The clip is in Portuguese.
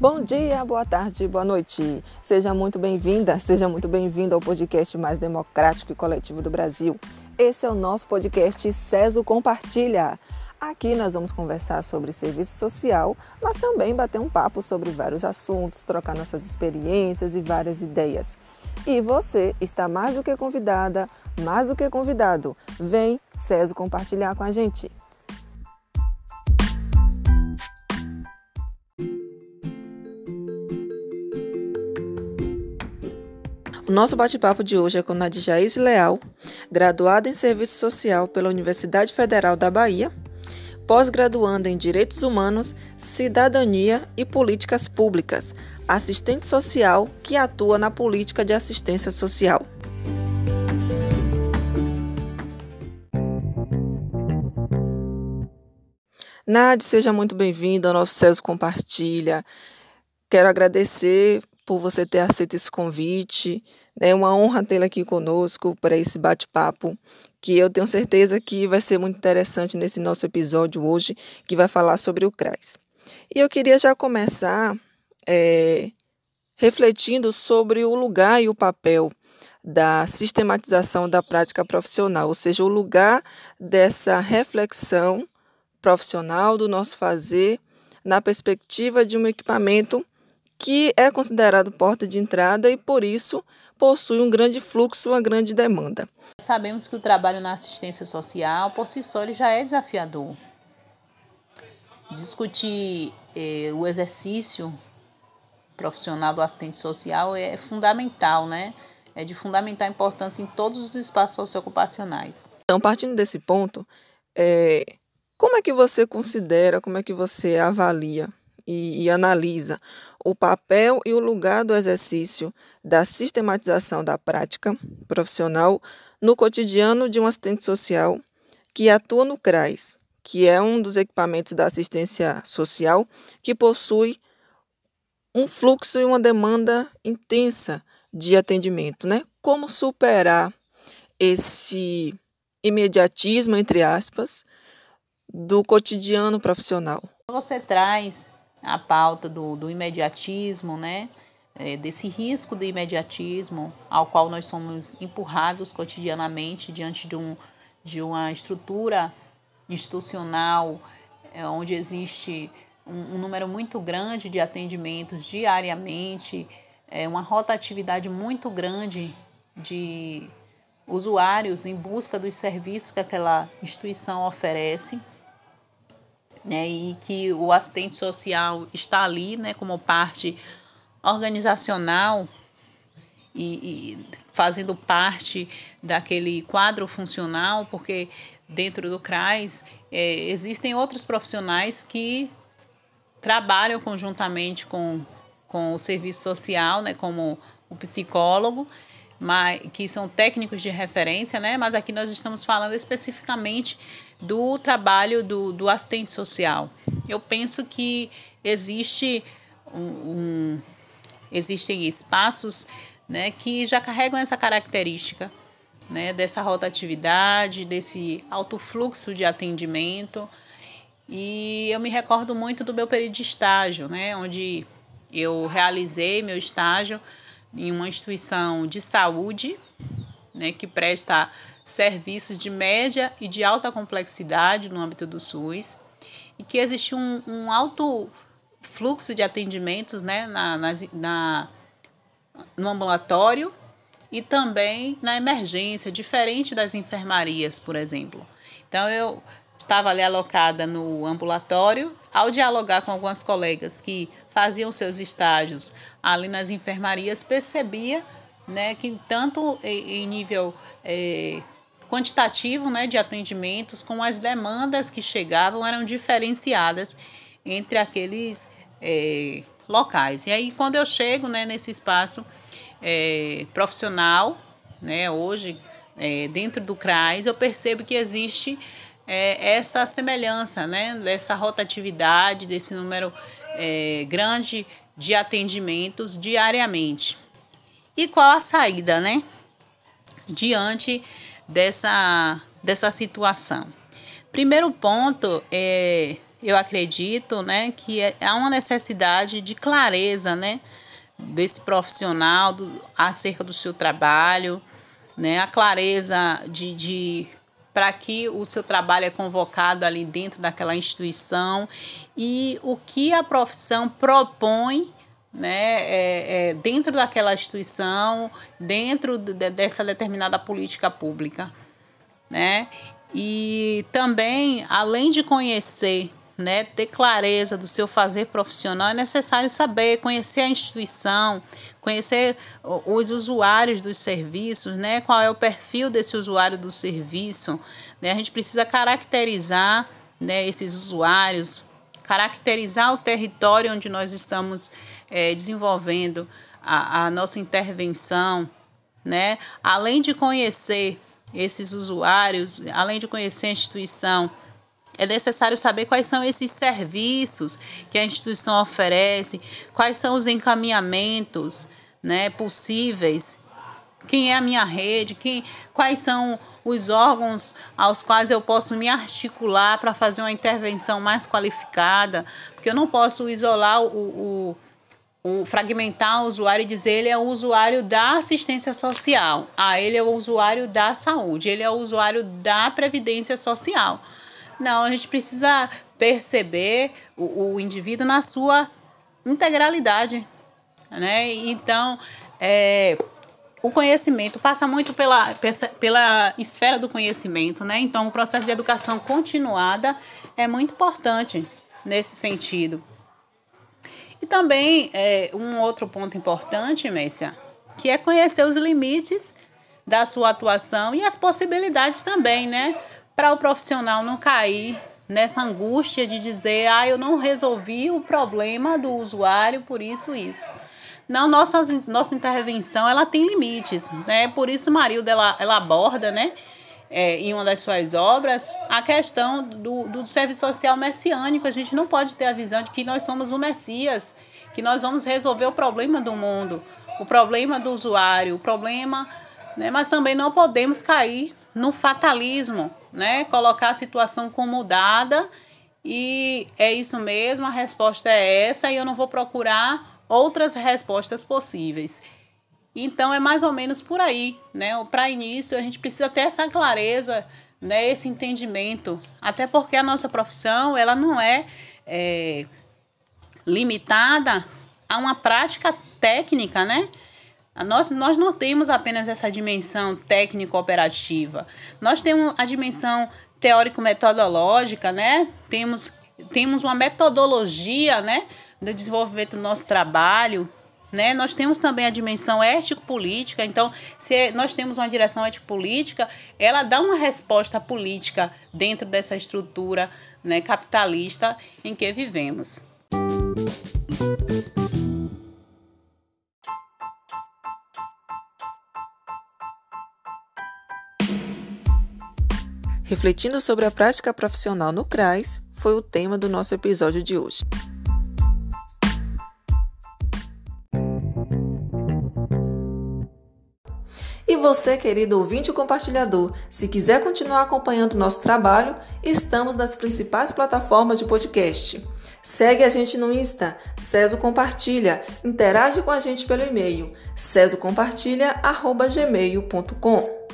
Bom dia, boa tarde, boa noite. Seja muito bem-vinda, seja muito bem-vindo ao podcast mais democrático e coletivo do Brasil. Esse é o nosso podcast CESO Compartilha. Aqui nós vamos conversar sobre serviço social, mas também bater um papo sobre vários assuntos, trocar nossas experiências e várias ideias. E você está mais do que convidada, mais do que convidado. Vem, CESO, compartilhar com a gente. O nosso bate-papo de hoje é com Nadjaís Leal, graduada em Serviço Social pela Universidade Federal da Bahia, pós-graduanda em Direitos Humanos, Cidadania e Políticas Públicas, assistente social que atua na política de assistência social. Nad, seja muito bem-vindo ao nosso CESO Compartilha. Quero agradecer por você ter aceito esse convite. É uma honra tê-la aqui conosco para esse bate-papo, que eu tenho certeza que vai ser muito interessante nesse nosso episódio hoje, que vai falar sobre o CRAS. E eu queria já começar é, refletindo sobre o lugar e o papel da sistematização da prática profissional, ou seja, o lugar dessa reflexão profissional do nosso fazer na perspectiva de um equipamento que é considerado porta de entrada e, por isso, possui um grande fluxo, uma grande demanda. Sabemos que o trabalho na assistência social, por si só, já é desafiador. Discutir eh, o exercício profissional do assistente social é fundamental, né? É de fundamental importância em todos os espaços socioocupacionais. Então, partindo desse ponto, é, como é que você considera, como é que você avalia e, e analisa o papel e o lugar do exercício da sistematização da prática profissional no cotidiano de um assistente social que atua no CRAS, que é um dos equipamentos da assistência social que possui um fluxo e uma demanda intensa de atendimento, né? Como superar esse imediatismo entre aspas do cotidiano profissional? Você traz a pauta do, do imediatismo, né? É, desse risco do imediatismo ao qual nós somos empurrados cotidianamente diante de, um, de uma estrutura institucional é, onde existe um, um, número muito grande de atendimentos diariamente, é, uma rotatividade muito grande de usuários em busca dos serviços que aquela instituição oferece né, e que o assistente social está ali né, como parte organizacional e, e fazendo parte daquele quadro funcional, porque dentro do CRAS é, existem outros profissionais que trabalham conjuntamente com, com o serviço social, né, como o psicólogo, mas, que são técnicos de referência, né? Mas aqui nós estamos falando especificamente do trabalho do, do assistente social. Eu penso que existe um, um, existem espaços né, que já carregam essa característica né, dessa rotatividade, desse alto fluxo de atendimento. E eu me recordo muito do meu período de estágio, né, onde eu realizei meu estágio em uma instituição de saúde, né, que presta serviços de média e de alta complexidade no âmbito do SUS, e que existe um, um alto fluxo de atendimentos né, na, na, na, no ambulatório e também na emergência, diferente das enfermarias, por exemplo. Então, eu estava ali alocada no ambulatório, ao dialogar com algumas colegas que faziam seus estágios ali nas enfermarias, percebia né, que tanto em nível é, quantitativo né, de atendimentos, com as demandas que chegavam eram diferenciadas entre aqueles é, locais. E aí, quando eu chego né, nesse espaço é, profissional, né, hoje, dentro do CRAS, eu percebo que existe é, essa semelhança, né, dessa rotatividade, desse número é, grande de atendimentos diariamente. E qual a saída, né, diante dessa, dessa situação? Primeiro ponto é eu acredito, né, que é, há uma necessidade de clareza, né, desse profissional do, acerca do seu trabalho, né, a clareza de, de para que o seu trabalho é convocado ali dentro daquela instituição e o que a profissão propõe né, é, é, dentro daquela instituição, dentro de, dessa determinada política pública. Né? E também, além de conhecer né, ter clareza do seu fazer profissional, é necessário saber, conhecer a instituição, conhecer os usuários dos serviços, né, qual é o perfil desse usuário do serviço. Né, a gente precisa caracterizar né, esses usuários, caracterizar o território onde nós estamos é, desenvolvendo a, a nossa intervenção, né, além de conhecer esses usuários, além de conhecer a instituição, é necessário saber quais são esses serviços que a instituição oferece, quais são os encaminhamentos né, possíveis, quem é a minha rede, quem, quais são os órgãos aos quais eu posso me articular para fazer uma intervenção mais qualificada, porque eu não posso isolar o, o, o, fragmentar o usuário e dizer ele é o usuário da assistência social, ah, ele é o usuário da saúde, ele é o usuário da previdência social. Não, a gente precisa perceber o, o indivíduo na sua integralidade, né? Então, é, o conhecimento passa muito pela, pela esfera do conhecimento, né? Então, o processo de educação continuada é muito importante nesse sentido. E também é, um outro ponto importante, Messia, que é conhecer os limites da sua atuação e as possibilidades também, né? Para o profissional não cair nessa angústia de dizer, ah, eu não resolvi o problema do usuário por isso isso. Não, nossa, nossa intervenção ela tem limites, né? Por isso Marilda ela, ela aborda, né? É, em uma das suas obras, a questão do, do serviço social messiânico. A gente não pode ter a visão de que nós somos o Messias, que nós vamos resolver o problema do mundo, o problema do usuário, o problema, né? mas também não podemos cair no fatalismo, né? Colocar a situação como dada e é isso mesmo, a resposta é essa e eu não vou procurar outras respostas possíveis. Então é mais ou menos por aí, né? Para início a gente precisa ter essa clareza, né? Esse entendimento, até porque a nossa profissão ela não é, é limitada a uma prática técnica, né? Nós, nós não temos apenas essa dimensão técnico-operativa, nós temos a dimensão teórico-metodológica, né? Temos, temos uma metodologia, né? Do desenvolvimento do nosso trabalho, né? Nós temos também a dimensão ético-política, então, se nós temos uma direção ético-política, ela dá uma resposta política dentro dessa estrutura né, capitalista em que vivemos. Refletindo sobre a prática profissional no CRAS foi o tema do nosso episódio de hoje. E você, querido ouvinte e compartilhador, se quiser continuar acompanhando nosso trabalho, estamos nas principais plataformas de podcast. Segue a gente no Insta, Ceso Compartilha, interage com a gente pelo e-mail cesocompartilha.gmail.com